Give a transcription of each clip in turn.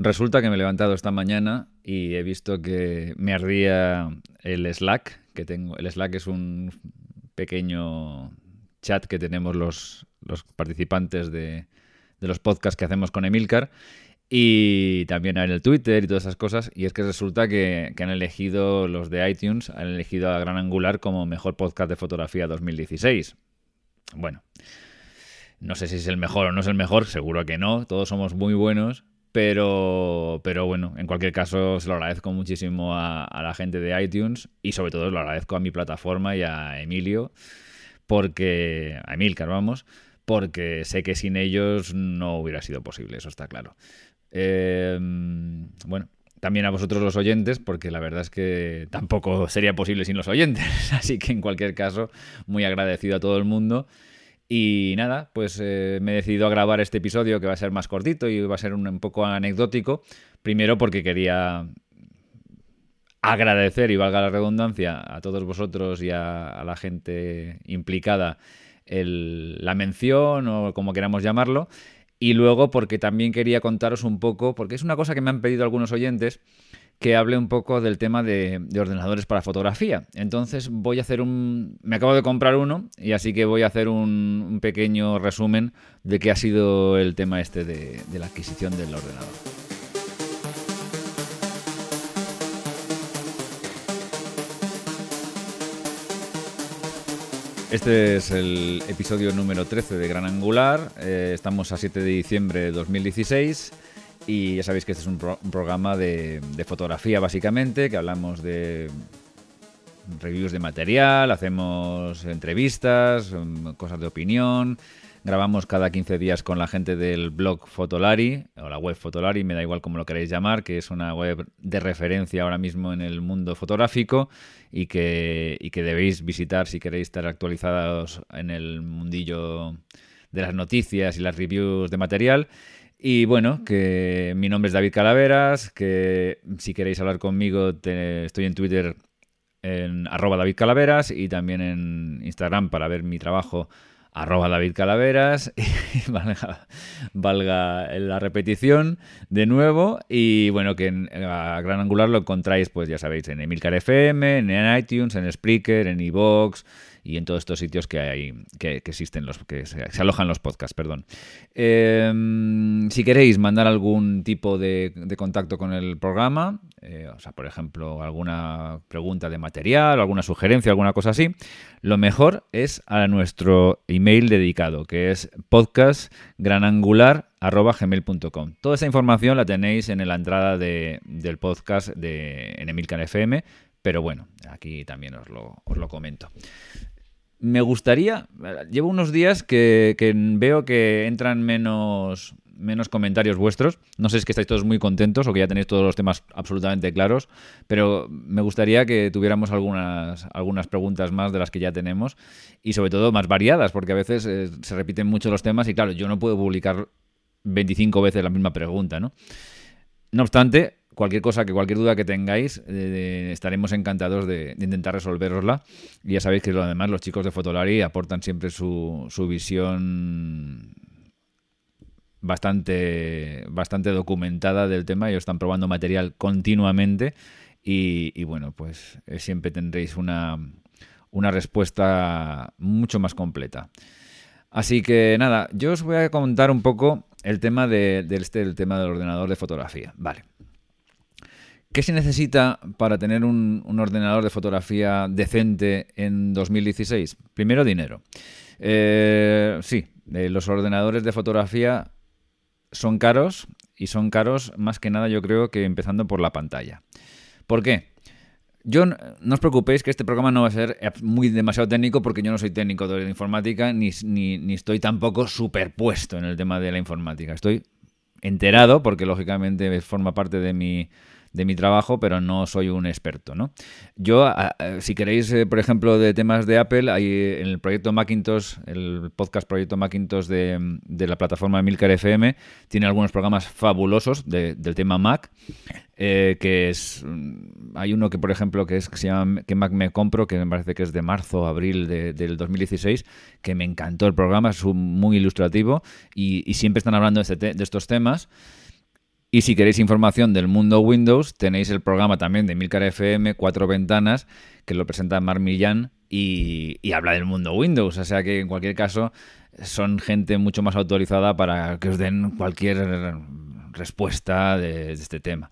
Resulta que me he levantado esta mañana y he visto que me ardía el Slack que tengo. El Slack es un pequeño chat que tenemos los, participantes de, los podcasts que hacemos con Emilcar y también en el Twitter y todas esas cosas. Y es que resulta que, han elegido los de iTunes, han elegido a Gran Angular como mejor podcast de fotografía 2016. Bueno, no sé si es el mejor o no es el mejor, seguro que no, todos somos muy buenos. Pero, pero bueno, en cualquier caso se lo agradezco muchísimo a, la gente de iTunes y sobre todo lo agradezco a mi plataforma y a Emilio, porque a Emilcar, vamos, porque sé que sin ellos no hubiera sido posible, eso está claro. Em, bueno, también a vosotros los oyentes, porque la verdad es que tampoco sería posible sin los oyentes. Así que en cualquier caso, muy agradecido a todo el mundo. Y nada, pues eh, me he decidido a grabar este episodio que va a ser más cortito y va a ser un, poco anecdótico. Primero porque quería agradecer, y valga la redundancia, a todos vosotros y a, la gente implicada la mención o como queramos llamarlo. Y luego porque también quería contaros un poco, porque es una cosa que me han pedido algunos oyentes, que hable un poco del tema de, ordenadores para fotografía. Entonces voy a hacer un... Me acabo de comprar uno y así que voy a hacer un, pequeño resumen de qué ha sido el tema este de la adquisición del ordenador. Este es el episodio número 13 de Gran Angular. Eh, estamos a 7 de diciembre de 2016 y ya sabéis que este es un, programa de, fotografía básicamente, que hablamos de reviews de material, hacemos entrevistas, mm, cosas de opinión, grabamos cada 15 días con la gente del blog Fotolari, o la web Fotolari, me da igual cómo lo queréis llamar, que es una web de referencia ahora mismo en el mundo fotográfico y que, que debéis visitar si queréis estar actualizados en el mundillo de las noticias y las reviews de material. Y bueno, que mi nombre es David Calaveras, que si queréis hablar conmigo estoy en Twitter en arroba David Calaveras y también en Instagram para ver mi trabajo arroba David Calaveras, y valga, la repetición de nuevo, y bueno, que en, a Gran Angular lo encontráis, pues ya sabéis, en Emilcar FM, en iTunes, en Spreaker, en iVoox, y en todos estos sitios que hay que, existen los que se, alojan los podcasts perdón. Em, si queréis mandar algún tipo de, contacto con el programa eh, o sea por ejemplo alguna pregunta de material alguna sugerencia alguna cosa así lo mejor es a nuestro email dedicado que es podcastgranangular@gmail.com toda esa información la tenéis en la entrada del podcast de en Emilcar FM pero bueno, aquí también os lo, os lo comento me gustaría, llevo unos días que, veo que entran menos, menos comentarios vuestros. No sé si es que estáis todos muy contentos o que ya tenéis todos los temas absolutamente claros, pero me gustaría que tuviéramos algunas, algunas preguntas más de las que ya tenemos y sobre todo más variadas, porque a veces eh, se repiten mucho los temas y claro, yo no puedo publicar 25 veces la misma pregunta, ¿no? No obstante, cualquier cosa, que cualquier duda que tengáis, eh, estaremos encantados de, intentar resolverosla. Y ya sabéis que además los chicos de Fotolari aportan siempre su, visión bastante, bastante documentada del tema. Ellos están probando material continuamente y, bueno, pues eh, siempre tendréis una, respuesta mucho más completa. Así que nada, yo os voy a contar un poco el tema de, este, el tema del ordenador de fotografía. Vale. ¿Qué se necesita para tener un, ordenador de fotografía decente en 2016? Primero, dinero. Eh, sí, eh, los ordenadores de fotografía son caros y son caros más que nada yo creo que empezando por la pantalla. ¿Por qué? Yo no os preocupéis que este programa no va a ser muy demasiado técnico porque yo no soy técnico de informática ni, ni, ni estoy tampoco superpuesto en el tema de la informática. Estoy enterado porque lógicamente forma parte de mi de mi trabajo, pero no soy un experto, ¿no? Yo, si queréis, eh, por ejemplo, de temas de Apple, hay en el proyecto Macintosh, el podcast proyecto Macintosh de, de la plataforma Milcar FM, tiene algunos programas fabulosos del tema Mac, eh, que es, mm, hay uno que, por ejemplo, que es que se llama que Mac me compro, que me parece que es de marzo, abril de, del 2016, que me encantó el programa, es muy ilustrativo y, siempre están hablando de, este de estos temas. Y si queréis información del mundo Windows, tenéis el programa también de Milcar FM, Cuatro Ventanas, que lo presenta Mar Millán y, habla del mundo Windows. O sea que en cualquier caso son gente mucho más autorizada para que os den cualquier respuesta de, este tema.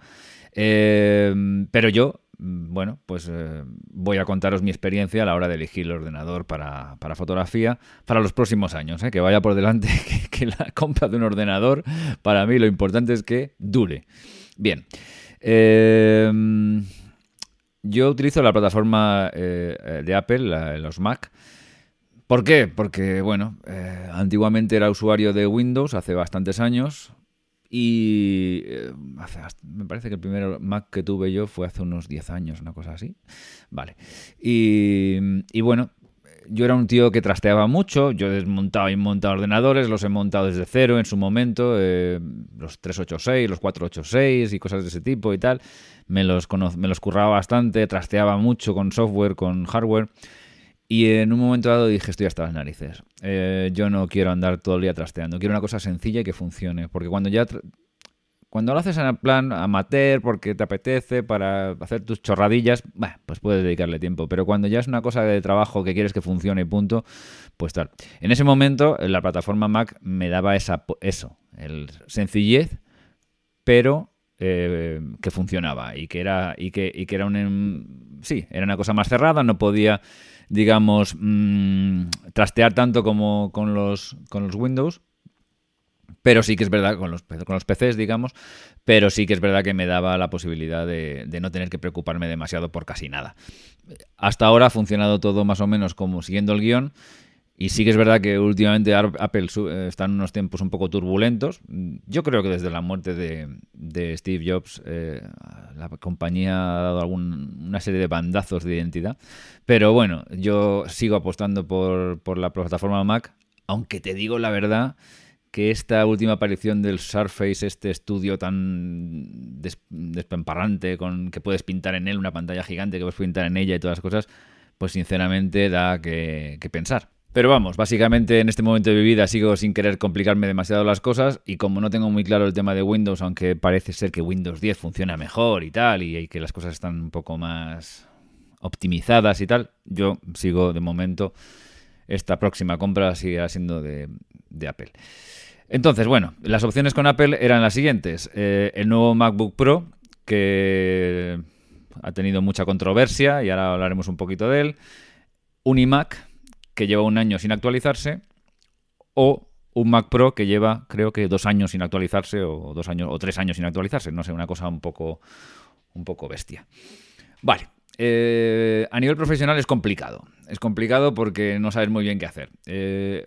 Eh, pero yo bueno, pues eh, voy a contaros mi experiencia a la hora de elegir el ordenador para, fotografía para los próximos años. ¿eh? Que vaya por delante que, la compra de un ordenador, para mí lo importante es que dure. Bien. Em, yo utilizo la plataforma eh, de Apple, los Mac. ¿Por qué? Porque, bueno, antiguamente era usuario de Windows hace bastantes años, y eh, me parece que el primer Mac que tuve yo fue hace unos 10 años, una cosa así. Vale. Y, bueno, yo era un tío que trasteaba mucho, yo desmontaba y montado ordenadores, los he montado desde cero en su momento, eh, los 386, los 486 y cosas de ese tipo y tal. Me los, me los curraba bastante, trasteaba mucho con software, con hardware. Y en un momento dado dije, estoy hasta las narices. Eh, yo no quiero andar todo el día trasteando. Quiero una cosa sencilla y que funcione. Porque cuando ya... Cuando lo haces en plan amateur porque te apetece para hacer tus chorradillas, pues puedes dedicarle tiempo. Pero cuando ya es una cosa de trabajo que quieres que funcione y punto, pues tal. En ese momento la plataforma Mac me daba esa, eso, el sencillez, pero eh, que funcionaba y que era y que, y que era un sí era una cosa más cerrada no podía digamos, mm, trastear tanto como con los, con los Windows. Pero sí que es verdad, con los, con los PCs, digamos, pero sí que es verdad que me daba la posibilidad de, de, no tener que preocuparme demasiado por casi nada. Hasta ahora ha funcionado todo más o menos como siguiendo el guion y sí que es verdad que últimamente Apple eh, está en unos tiempos un poco turbulentos. Yo creo que desde la muerte de, Steve Jobs eh, la compañía ha dado algún, una serie de bandazos de identidad. Pero bueno, yo sigo apostando por, la plataforma Mac, aunque te digo la verdad que esta última aparición del Surface, este estudio tan despemparrante con que puedes pintar en él una pantalla gigante, que puedes pintar en ella y todas las cosas, pues sinceramente da que pensar. Pero vamos, básicamente en este momento de mi vida sigo sin querer complicarme demasiado las cosas y como no tengo muy claro el tema de Windows, aunque parece ser que Windows 10 funciona mejor y tal, y que las cosas están un poco más optimizadas y tal, yo sigo de momento esta próxima compra sigue siendo de, Apple. Entonces, bueno, las opciones con Apple eran las siguientes. Eh, el nuevo MacBook Pro, que ha tenido mucha controversia y ahora hablaremos un poquito de él. Un iMac, que lleva un año sin actualizarse, o un Mac Pro que lleva, creo que dos años sin actualizarse, o dos años, o tres años sin actualizarse. No sé, una cosa un poco, un poco bestia. Vale. Eh, a nivel profesional es complicado. Es complicado porque no sabes muy bien qué hacer. Eh,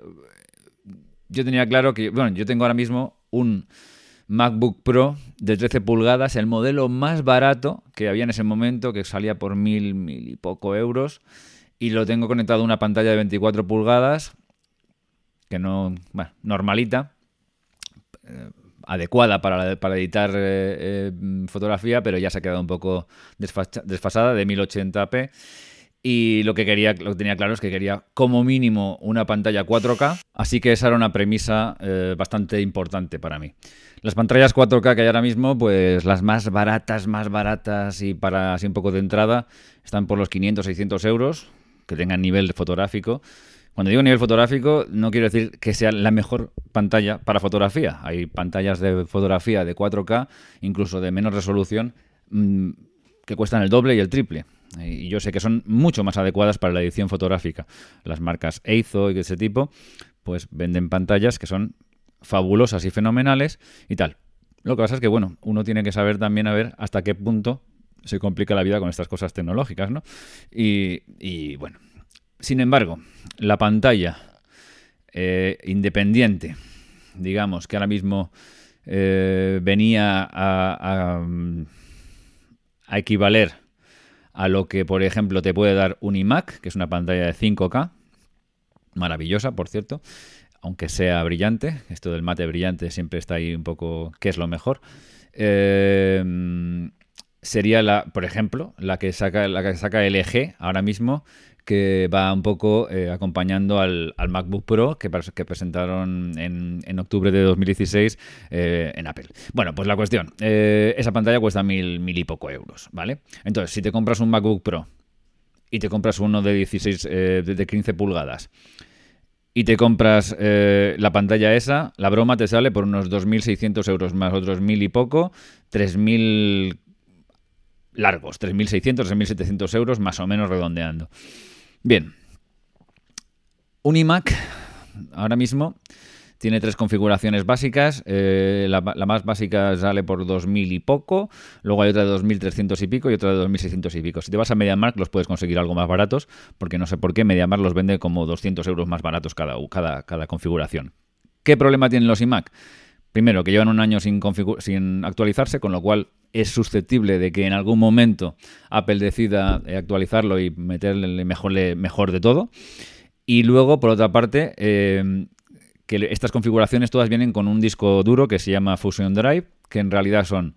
yo tenía claro que, bueno, yo tengo ahora mismo un MacBook Pro de 13 pulgadas, el modelo más barato que había en ese momento, que salía por mil, mil y poco euros y lo tengo conectado a una pantalla de 24 pulgadas, que no, bueno, normalita, eh, adecuada para, para editar eh, eh, fotografía, pero ya se ha quedado un poco desfasada de 1080p. Y lo que quería, lo que tenía claro es que quería como mínimo una pantalla 4K, así que esa era una premisa bastante importante para mí. Las pantallas 4K que hay ahora mismo, pues las más baratas, más baratas y para así un poco de entrada, están por los 500, 600 euros, que tengan nivel fotográfico. Cuando digo nivel fotográfico, no quiero decir que sea la mejor pantalla para fotografía. Hay pantallas de fotografía de 4K, incluso de menos resolución, mm, que cuestan el doble y el triple. Y yo sé que son mucho más adecuadas para la edición fotográfica. Las marcas Eizo y de ese tipo, pues venden pantallas que son fabulosas y fenomenales y tal. Lo que pasa es que, bueno, uno tiene que saber también a ver hasta qué punto se complica la vida con estas cosas tecnológicas, ¿no? Y, bueno, sin embargo, la pantalla eh, independiente, digamos, que ahora mismo eh, venía a, a, equivaler a lo que, por ejemplo, te puede dar un iMac, que es una pantalla de 5K, maravillosa, por cierto, aunque sea brillante, esto del mate brillante siempre está ahí un poco, ¿qué es lo mejor? Eh, sería la, por ejemplo, la que saca la que saca LG ahora mismo, que va un poco eh, acompañando al, MacBook Pro que, que presentaron en, octubre de 2016 eh, en Apple. Bueno, pues la cuestión, eh, esa pantalla cuesta mil, mil y poco euros, ¿vale? Entonces, si te compras un MacBook Pro y te compras uno de 16, de 15 pulgadas, y te compras la pantalla esa, la broma te sale por unos 2.600 euros más otros mil y poco, 3.000 largos, 3.600, 3.700 euros más o menos redondeando. Bien, un iMac ahora mismo tiene tres configuraciones básicas. Eh, la, más básica sale por 2.000 y poco. Luego hay otra de 2.300 y pico y otra de 2.600 y pico. Si te vas a MediaMark los puedes conseguir algo más baratos porque no sé por qué MediaMark los vende como 200 euros más baratos cada, cada, cada configuración. ¿Qué problema tienen los iMac? Primero, que llevan un año sin, sin actualizarse, con lo cual es susceptible de que en algún momento Apple decida eh, actualizarlo y meterle mejor, de todo. Y luego, por otra parte, eh, que estas configuraciones todas vienen con un disco duro que se llama Fusion Drive, que en realidad son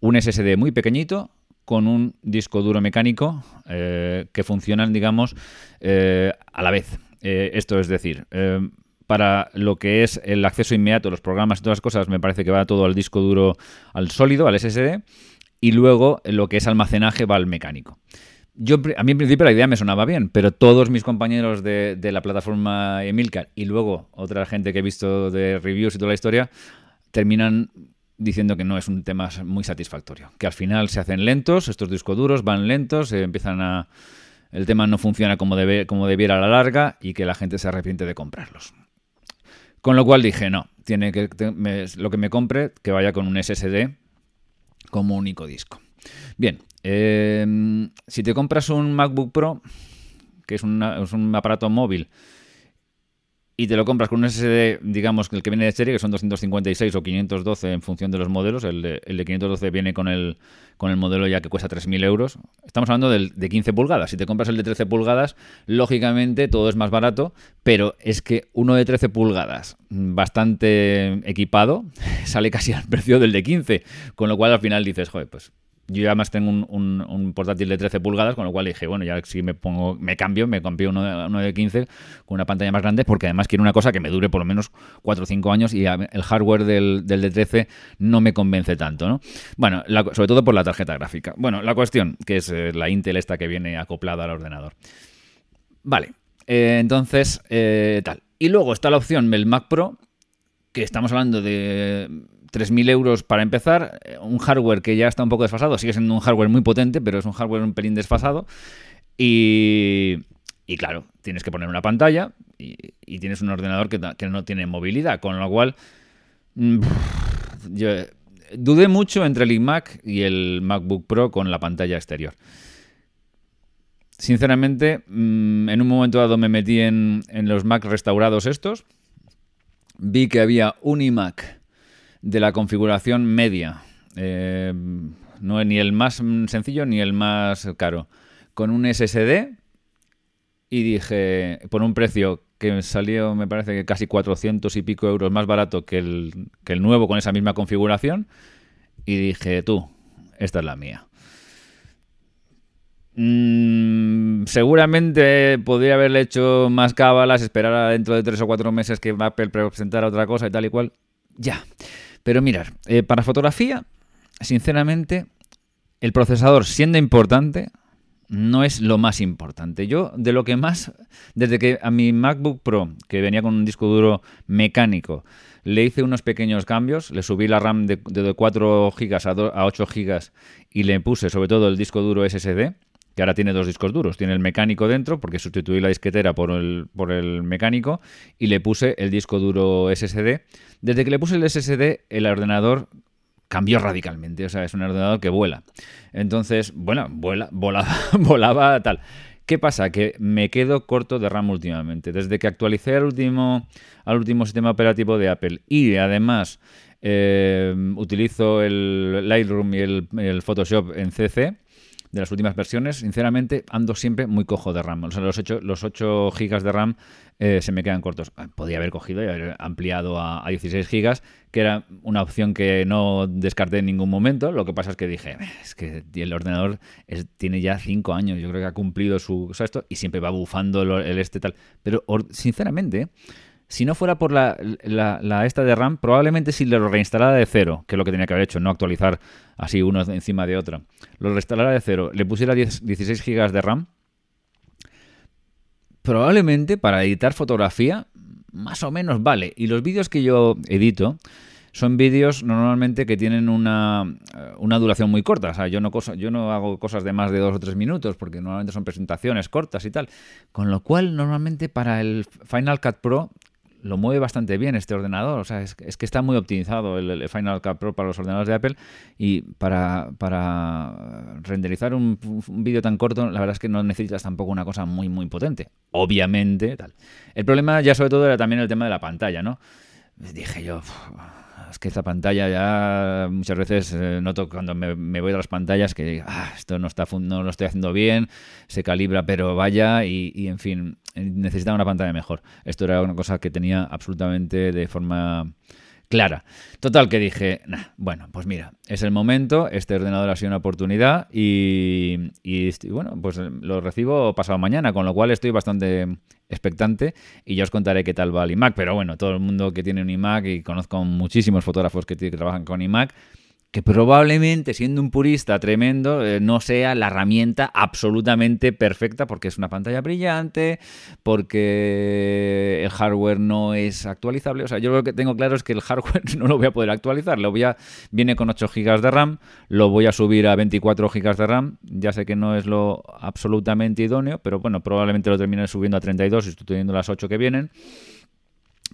un SSD muy pequeñito con un disco duro mecánico eh, que funcionan, digamos, a la vez. esto es decir, para lo que es el acceso inmediato, los programas y todas las cosas, me parece que va todo al disco duro, al sólido, al SSD, y luego lo que es almacenaje va al mecánico. Yo, a mí en principio la idea me sonaba bien, pero todos mis compañeros de, la plataforma Emilcar y luego otra gente que he visto de reviews y toda la historia terminan diciendo que no es un tema muy satisfactorio, que al final se hacen lentos, estos discos duros van lentos, empiezan a el tema no funciona como, debe, como debiera a la larga y que la gente se arrepiente de comprarlos. Con lo cual dije, no, tiene que lo que me compre, que vaya con un SSD como único disco. Bien, em, si te compras un MacBook Pro, que es un aparato móvil y te lo compras con un SSD, digamos, el que viene de serie, que son 256 o 512 en función de los modelos. El de, 512 viene con el, con el modelo ya que cuesta 3.000 euros. Estamos hablando del, de 15 pulgadas. Si te compras el de 13 pulgadas, lógicamente todo es más barato, pero es que uno de 13 pulgadas, bastante equipado, sale casi al precio del de 15. Con lo cual al final dices, joder, pues yo además tengo un, portátil de 13 pulgadas, con lo cual dije, bueno, ya si me pongo, me cambio, me cambio uno de, uno de 15 con una pantalla más grande, porque además quiero una cosa que me dure por lo menos 4 o 5 años y el hardware del, del de 13 no me convence tanto, ¿no? Bueno, sobre todo por la tarjeta gráfica. Bueno, la cuestión, que es eh, la Intel esta que viene acoplada al ordenador. Vale, eh, entonces, eh, tal. Y luego está la opción del Mac Pro, que estamos hablando de 3.000 euros para empezar, eh, un hardware que ya está un poco desfasado, sigue siendo un hardware muy potente, pero es un hardware un pelín desfasado. Y, y claro, tienes que poner una pantalla y, tienes un ordenador que, que, no tiene movilidad, con lo cual mm, yo dudé mucho entre el iMac y el MacBook Pro con la pantalla exterior. Sinceramente, mm, en un momento dado me metí en, en los Mac restaurados estos, vi que había un iMac de la configuración media. Eh, no es ni el más sencillo ni el más caro. Con un SSD y dije, por un precio que salió, me parece que casi 400 y pico euros más barato que el, que el nuevo con esa misma configuración. Y dije, tú, esta es la mía. Mm, seguramente podría haberle hecho más cábalas, esperar dentro de tres o cuatro meses que Apple presentara otra cosa y tal y cual. Ya. Pero mirar, eh, para fotografía, sinceramente, el procesador, siendo importante, no es lo más importante. Yo, de lo que más, desde que a mi MacBook Pro, que venía con un disco duro mecánico, le hice unos pequeños cambios, le subí la RAM de, 4 GB a, a 8 GB y le puse sobre todo el disco duro SSD, que ahora tiene dos discos duros. Tiene el mecánico dentro, porque sustituí la disquetera por el, por el mecánico, y le puse el disco duro SSD. Desde que le puse el SSD, el ordenador cambió radicalmente. O sea, es un ordenador que vuela. Entonces, bueno, vuela, volaba, volaba tal. ¿Qué pasa? Que me quedo corto de RAM últimamente. Desde que actualicé al último, al último sistema operativo de Apple y además eh, utilizo el Lightroom y el, el Photoshop en CC, de las últimas versiones, sinceramente ando siempre muy cojo de RAM. O sea, los 8, los 8 GB de RAM eh, se me quedan cortos. Ah, podía haber cogido y haber ampliado a, 16 GB, que era una opción que no descarté en ningún momento. Lo que pasa es que dije, es que el ordenador tiene ya 5 años, yo creo que ha cumplido su... O esto, y siempre va bufando el, este tal. Pero sinceramente si no fuera por la, esta de RAM, probablemente si lo reinstalara de cero, que es lo que tenía que haber hecho, no actualizar así uno encima de otro, lo reinstalara de cero, le pusiera 16 GB de RAM, probablemente para editar fotografía, más o menos vale. Y los vídeos que yo edito son vídeos normalmente que tienen una, una, duración muy corta. O sea, yo no, yo no hago cosas de más de dos o tres minutos porque normalmente son presentaciones cortas y tal. Con lo cual, normalmente para el Final Cut Pro lo mueve bastante bien este ordenador. O sea, es, que está muy optimizado el, Final Cut Pro para los ordenadores de Apple y para, para renderizar un, vídeo tan corto, la verdad es que no necesitas tampoco una cosa muy, muy potente. Obviamente, tal. El problema ya sobre todo era también el tema de la pantalla, ¿no? Dije yo, es que esta pantalla ya muchas veces eh, noto cuando me, voy a las pantallas que ah, esto no está no lo estoy haciendo bien, se calibra pero vaya y, en fin, necesitaba una pantalla mejor. Esto era una cosa que tenía absolutamente de forma clara. Total que dije, bueno, pues mira, es el momento, este ordenador ha sido una oportunidad y, y, bueno, pues lo recibo pasado mañana, con lo cual estoy bastante expectante y ya os contaré qué tal va el iMac. Pero bueno, todo el mundo que tiene un iMac y conozco muchísimos fotógrafos que, trabajan con iMac, que probablemente siendo un purista tremendo eh, no sea la herramienta absolutamente perfecta porque es una pantalla brillante, porque el hardware no es actualizable. O sea, yo lo que tengo claro es que el hardware no lo voy a poder actualizar. Lo voy a, viene con 8 GB de RAM, lo voy a subir a 24 GB de RAM. Ya sé que no es lo absolutamente idóneo, pero bueno, probablemente lo termine subiendo a 32 y estoy teniendo las 8 que vienen.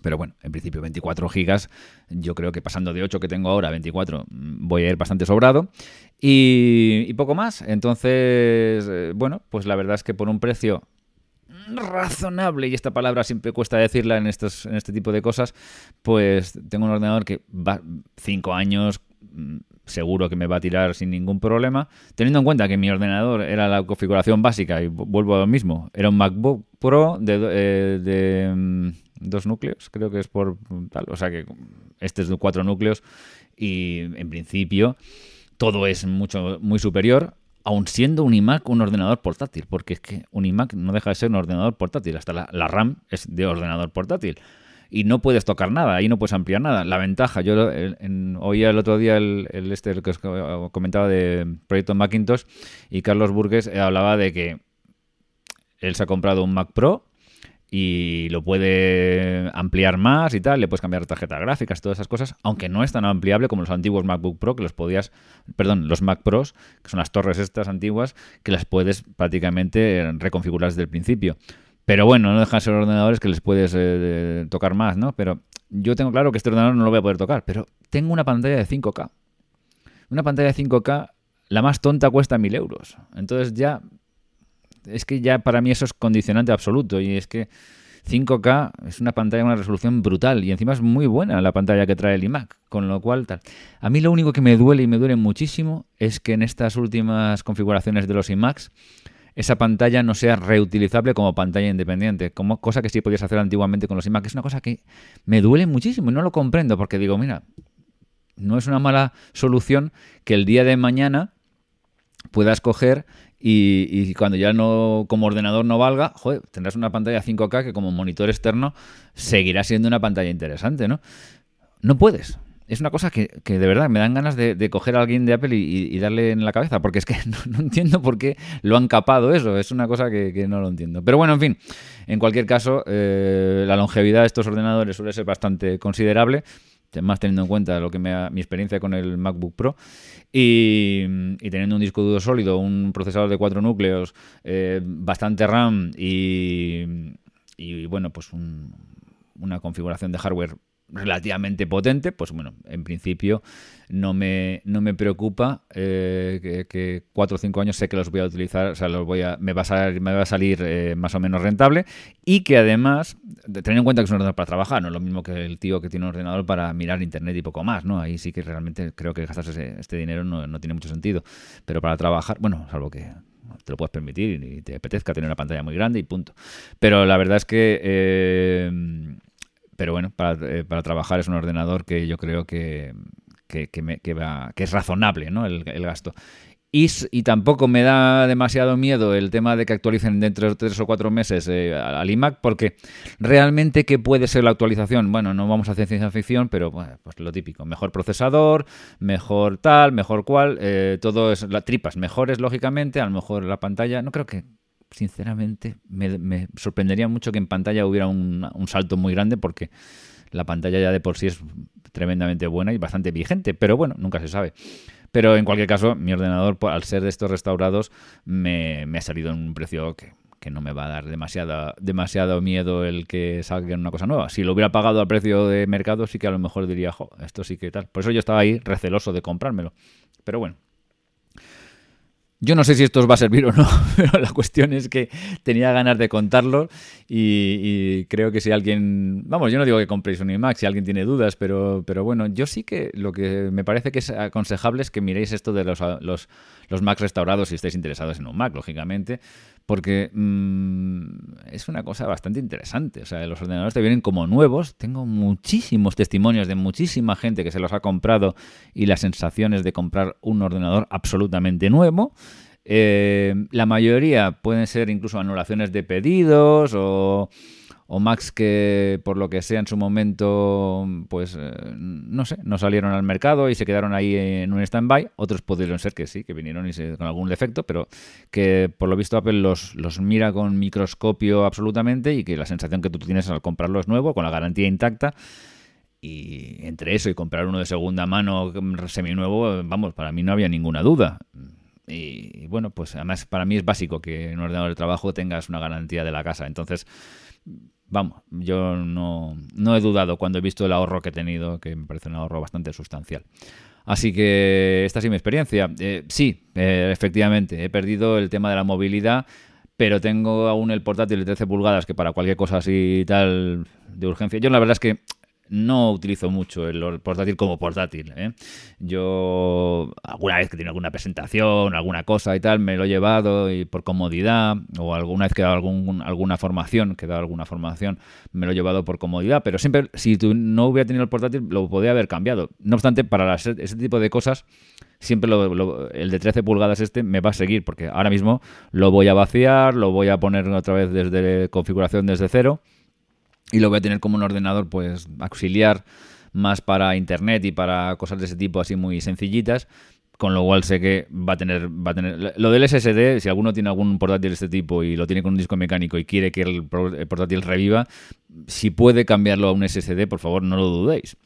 Pero bueno, en principio 24 gigas, yo creo que pasando de 8 que tengo ahora a 24 mm, voy a ir bastante sobrado. Y, poco más. Entonces, eh, bueno, pues la verdad es que por un precio razonable, y esta palabra siempre cuesta decirla en, estos, en este tipo de cosas, pues tengo un ordenador que va 5 años, mm, seguro que me va a tirar sin ningún problema, teniendo en cuenta que mi ordenador era la configuración básica, y vuelvo a lo mismo, era un MacBook Pro de, eh, mm, dos núcleos, creo que es por tal, o sea que este es de cuatro núcleos y en principio todo es mucho muy superior, aun siendo un iMac un ordenador portátil, porque es que un iMac no deja de ser un ordenador portátil, hasta la, RAM es de ordenador portátil y no puedes tocar nada, ahí no puedes ampliar nada. La ventaja, yo oía el otro día el, este el que os comentaba de Proyecto Macintosh y Carlos Burgues eh, hablaba de que él se ha comprado un Mac Pro y lo puede ampliar más y tal, le puedes cambiar tarjetas gráficas, todas esas cosas, aunque no es tan ampliable como los antiguos MacBook Pro que los podías, perdón, los Mac Pros, que son las torres estas antiguas, que las puedes prácticamente reconfigurar desde el principio. Pero bueno, no dejan ser ordenadores que les puedes eh, tocar más, ¿no? Pero yo tengo claro que este ordenador no lo voy a poder tocar, pero tengo una pantalla de 5K. Una pantalla de 5K, la más tonta cuesta 1000 euros. Entonces ya es que ya para mí eso es condicionante absoluto y es que 5K es una pantalla una resolución brutal y encima es muy buena la pantalla que trae el iMac, con lo cual tal. A mí lo único que me duele y me duele muchísimo es que en estas últimas configuraciones de los iMacs esa pantalla no sea reutilizable como pantalla independiente, como cosa que sí podías hacer antiguamente con los iMac. Es una cosa que me duele muchísimo y no lo comprendo porque digo, mira, no es una mala solución que el día de mañana puedas coger y, cuando ya no como ordenador no valga, joder, tendrás una pantalla 5K que como monitor externo seguirá siendo una pantalla interesante, ¿no? No puedes. Es una cosa que, de verdad me dan ganas de, coger a alguien de Apple y, darle en la cabeza, porque es que no, entiendo por qué lo han capado eso. Es una cosa que, no lo entiendo. Pero bueno, en fin, en cualquier caso, eh, la longevidad de estos ordenadores suele ser bastante considerable más teniendo en cuenta lo que me mi experiencia con el MacBook Pro y, teniendo un disco duro sólido, un procesador de cuatro núcleos, eh, bastante RAM y, bueno, pues una configuración de hardware relativamente potente, pues bueno, en principio no me, no me preocupa eh, que, cuatro o cinco años sé que los voy a utilizar, o sea, los voy a, me, va a salir, eh, más o menos rentable y que además, teniendo en cuenta que es un ordenador para trabajar, no es lo mismo que el tío que tiene un ordenador para mirar internet y poco más, ¿no? Ahí sí que realmente creo que gastarse este dinero no, no tiene mucho sentido, pero para trabajar, bueno, salvo que te lo puedes permitir y te apetezca tener una pantalla muy grande y punto. Pero la verdad es que... Eh, pero bueno, para, para, trabajar es un ordenador que yo creo que, que, me, va, que es razonable ¿no? el, gasto. Y, tampoco me da demasiado miedo el tema de que actualicen dentro de tres o cuatro meses eh, al iMac, porque realmente, ¿qué puede ser la actualización? Bueno, no vamos a hacer ciencia ficción, pero bueno, pues lo típico: mejor procesador, mejor tal, mejor cual, eh, todo es las tripas mejores, lógicamente, a lo mejor la pantalla. No creo que, sinceramente, me, sorprendería mucho que en pantalla hubiera un, salto muy grande, porque la pantalla ya de por sí es tremendamente buena y bastante vigente, pero bueno, nunca se sabe. Pero en cualquier caso, mi ordenador, al ser de estos restaurados, me, ha salido en un precio que, no me va a dar demasiado miedo el que salga una cosa nueva. Si lo hubiera pagado al precio de mercado, sí que a lo mejor diría, jo, esto sí que tal. Por eso yo estaba ahí receloso de comprármelo. Pero bueno, yo no sé si esto os va a servir o no, pero la cuestión es que tenía ganas de contarlo y, creo que si alguien, vamos, yo no digo que compréis un iMac, si alguien tiene dudas, pero, pero bueno, yo sí que lo que me parece que es aconsejable es que miréis esto de los, los, los Macs restaurados si estáis interesados en un Mac, lógicamente, porque mm, es una cosa bastante interesante. O sea, los ordenadores te vienen como nuevos. Tengo muchísimos testimonios de muchísima gente que se los ha comprado y las sensaciones de comprar un ordenador absolutamente nuevo. Eh, la mayoría pueden ser incluso anulaciones de pedidos o o Max que por lo que sea en su momento, pues eh, no sé, no salieron al mercado y se quedaron ahí en un stand-by. Otros pudieron ser que sí, que vinieron y con algún defecto, pero que por lo visto Apple los, los mira con microscopio absolutamente y que la sensación que tú tienes al comprarlo es nuevo, con la garantía intacta. Y entre eso y comprar uno de segunda mano seminuevo, vamos, para mí no había ninguna duda. Y, bueno, pues además para mí es básico que en un ordenador de trabajo tengas una garantía de la casa. Entonces, vamos, yo no, no, he dudado cuando he visto el ahorro que he tenido, que me parece un ahorro bastante sustancial. Así que esta ha sido mi experiencia. Eh, sí, eh, efectivamente, he perdido el tema de la movilidad, pero tengo aún el portátil de 13 pulgadas que para cualquier cosa así tal de urgencia. Yo la verdad es que no utilizo mucho el portátil como portátil. ¿eh? Yo alguna vez que tiene alguna presentación, alguna cosa y tal, me lo he llevado y por comodidad, o alguna vez que he dado algún, alguna formación, que he alguna formación, me lo he llevado por comodidad, pero siempre, si tú no hubiera tenido el portátil, lo podría haber cambiado. No obstante, para ese tipo de cosas, siempre el de 13 pulgadas este me va a seguir, porque ahora mismo lo voy a vaciar, lo voy a poner otra vez desde configuración desde cero y lo voy a tener como un ordenador pues auxiliar más para internet y para cosas de ese tipo así muy sencillitas con lo cual sé que va a tener va a tener lo del SSD si alguno tiene algún portátil de este tipo y lo tiene con un disco mecánico y quiere que el portátil reviva si puede cambiarlo a un SSD por favor no lo dudéis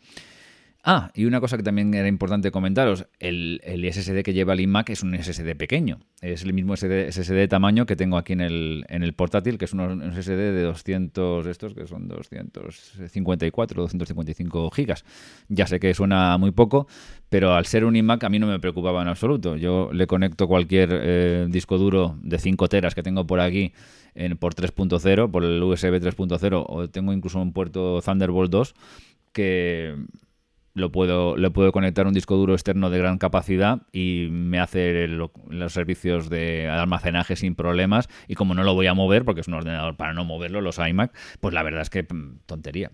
Ah, y una cosa que también era importante comentaros, el, SSD que lleva el iMac es un SSD pequeño, es el mismo SSD, de tamaño que tengo aquí en el, en el portátil, que es un, SSD de 200, estos que son 254, 255 gigas. Ya sé que suena muy poco, pero al ser un iMac a mí no me preocupaba en absoluto. Yo le conecto cualquier eh, disco duro de 5 teras que tengo por aquí en, por 3.0, por el USB 3.0, o tengo incluso un puerto Thunderbolt 2 que lo puedo, le puedo conectar un disco duro externo de gran capacidad y me hace los servicios de almacenaje sin problemas. Y como no lo voy a mover, porque es un ordenador para no moverlo, los iMac, pues la verdad es que mm, tontería.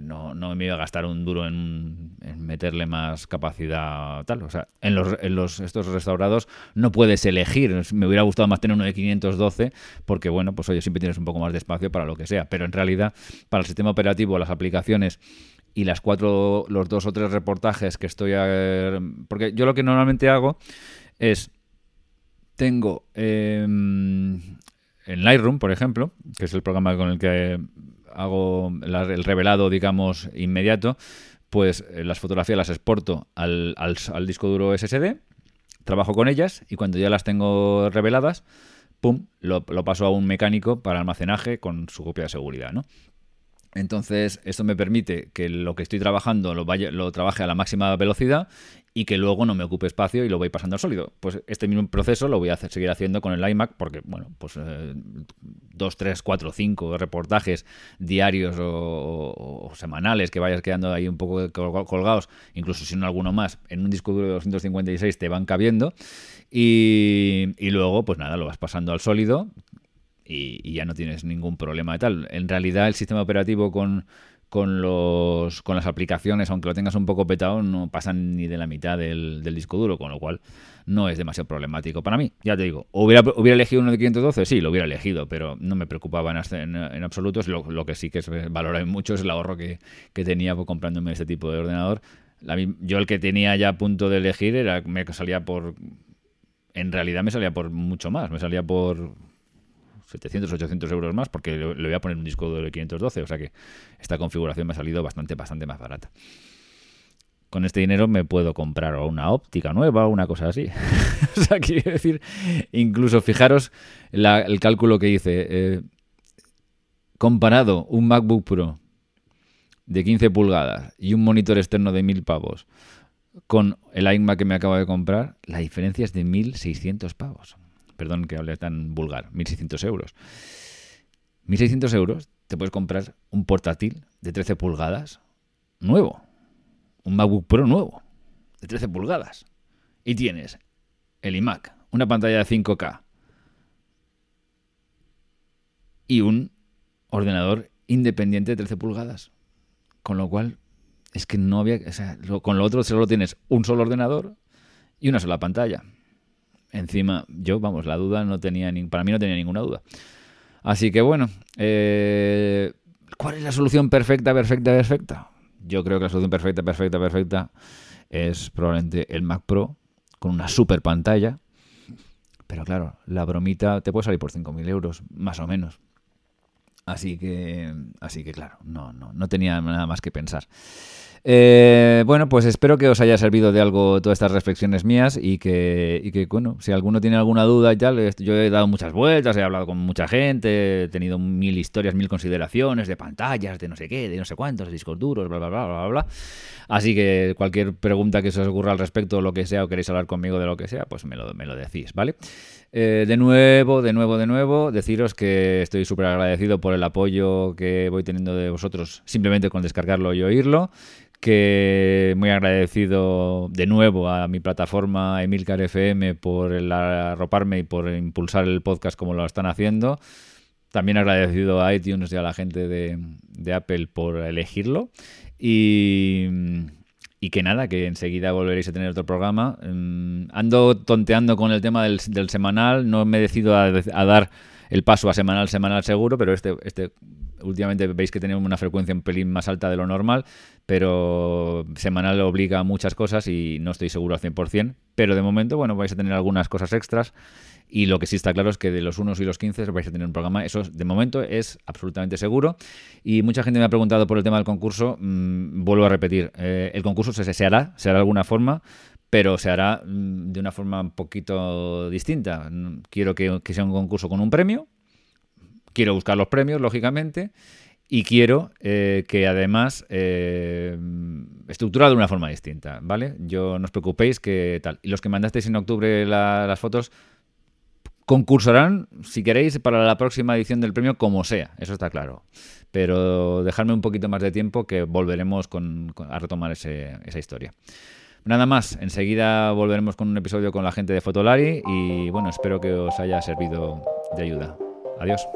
No, no me iba a gastar un duro en, meterle más capacidad tal. O sea, en los, en los estos restaurados no puedes elegir. Me hubiera gustado más tener uno de 512 porque, bueno, pues oye, siempre tienes un poco más de espacio para lo que sea. Pero en realidad, para el sistema operativo, las aplicaciones y las cuatro, los dos o tres reportajes que estoy a, porque yo lo que normalmente hago es tengo em, en Lightroom, por ejemplo, que es el programa con el que hago el revelado, digamos, inmediato, pues eh, las fotografías las exporto al, al, disco duro SSD, trabajo con ellas y cuando ya las tengo reveladas, pum, lo paso a un mecánico para almacenaje con su copia de seguridad, ¿no? Entonces, esto me permite que lo que estoy trabajando lo, trabaje a la máxima velocidad y que luego no me ocupe espacio y lo voy pasando al sólido. Pues este mismo proceso lo voy a seguir haciendo con el iMac porque, bueno, pues eh, dos, tres, cuatro, cinco reportajes diarios o, semanales que vayas quedando ahí un poco colgados, incluso si no alguno más, en un disco duro de 256 te van cabiendo y luego, pues nada, lo vas pasando al sólido y, ya no tienes ningún problema de tal. En realidad el sistema operativo con, con, los, con las aplicaciones, aunque lo tengas un poco petado, no pasan ni de la mitad del, disco duro, con lo cual no es demasiado problemático para mí. Ya te digo, ¿hubiera, hubiera elegido uno de 512? Sí, lo hubiera elegido, pero no me preocupaba en, absoluto. Lo, lo, que sí que valora mucho es el ahorro que, que tenía comprándome este tipo de ordenador. yo el que tenía ya a punto de elegir era me salía por... En realidad me salía por mucho más, me salía por 700, 800 euros más porque le, voy a poner un disco de 512, o sea que esta configuración me ha salido bastante, bastante más barata. Con este dinero me puedo comprar una óptica nueva o una cosa así. o sea, quiero decir, incluso fijaros el cálculo que hice. Eh, comparado un MacBook Pro de 15 pulgadas y un monitor externo de 1000 pavos con el iMac que me acabo de comprar, la diferencia es de 1600 pavos. Perdón que hable tan vulgar. 1.600 euros. 1.600 euros te puedes comprar un portátil de 13 pulgadas nuevo. Un MacBook Pro nuevo de 13 pulgadas. Y tienes el iMac, una pantalla de 5K y un ordenador independiente de 13 pulgadas. Con lo cual, es que no había. O sea, con lo otro solo tienes un solo ordenador y una sola pantalla. Encima, yo, vamos, la duda no tenía, ni, para mí no tenía ninguna duda. Así que bueno, eh, ¿cuál es la solución perfecta, perfecta, perfecta? Yo creo que la solución perfecta, perfecta, perfecta es probablemente el Mac Pro con una super pantalla. Pero claro, la bromita te puede salir por 5.000 euros, más o menos. Así que, así que claro, no, no, no tenía nada más que pensar. Eh, bueno, pues espero que os haya servido de algo todas estas reflexiones mías y que, bueno, si alguno tiene alguna duda y tal, yo he dado muchas vueltas, he hablado con mucha gente, he tenido mil historias, mil consideraciones de pantallas, de no sé qué, de no sé cuántos, de discos duros, bla, bla, bla, bla, bla. Así que cualquier pregunta que se os ocurra al respecto, lo que sea, o queréis hablar conmigo de lo que sea, pues me lo, me lo decís, ¿vale? Eh, de nuevo, de nuevo, de nuevo, deciros que estoy súper agradecido por el apoyo que voy teniendo de vosotros simplemente con descargarlo y oírlo. Que muy agradecido de nuevo a mi plataforma Emilcar FM por arroparme y por impulsar el podcast como lo están haciendo. También agradecido a iTunes y a la gente de, de Apple por elegirlo. Y y que nada, que enseguida volveréis a tener otro programa. Mm, ando tonteando con el tema del, semanal, no me decido a, a, dar el paso a semanal, semanal seguro, pero este, este últimamente veis que tenemos una frecuencia un pelín más alta de lo normal, pero semanal obliga a muchas cosas y no estoy seguro al 100%, pero de momento, bueno, vais a tener algunas cosas extras y lo que sí está claro es que de los unos y los 15 vais a tener un programa, eso de momento es absolutamente seguro. Y mucha gente me ha preguntado por el tema del concurso, mm, vuelvo a repetir, eh, el concurso se, se hará, se hará de alguna forma, pero se hará mm, de una forma un poquito distinta. Quiero que, sea un concurso con un premio, quiero buscar los premios, lógicamente, y quiero eh, que además eh, estructurado de una forma distinta, ¿vale? Yo no os preocupéis que tal. Y los que mandasteis en octubre las fotos concursarán, si queréis, para la próxima edición del premio, como sea, eso está claro. Pero dejadme un poquito más de tiempo que volveremos a retomar esa historia. Nada más, enseguida volveremos con un episodio con la gente de Fotolari y bueno, espero que os haya servido de ayuda. Adiós.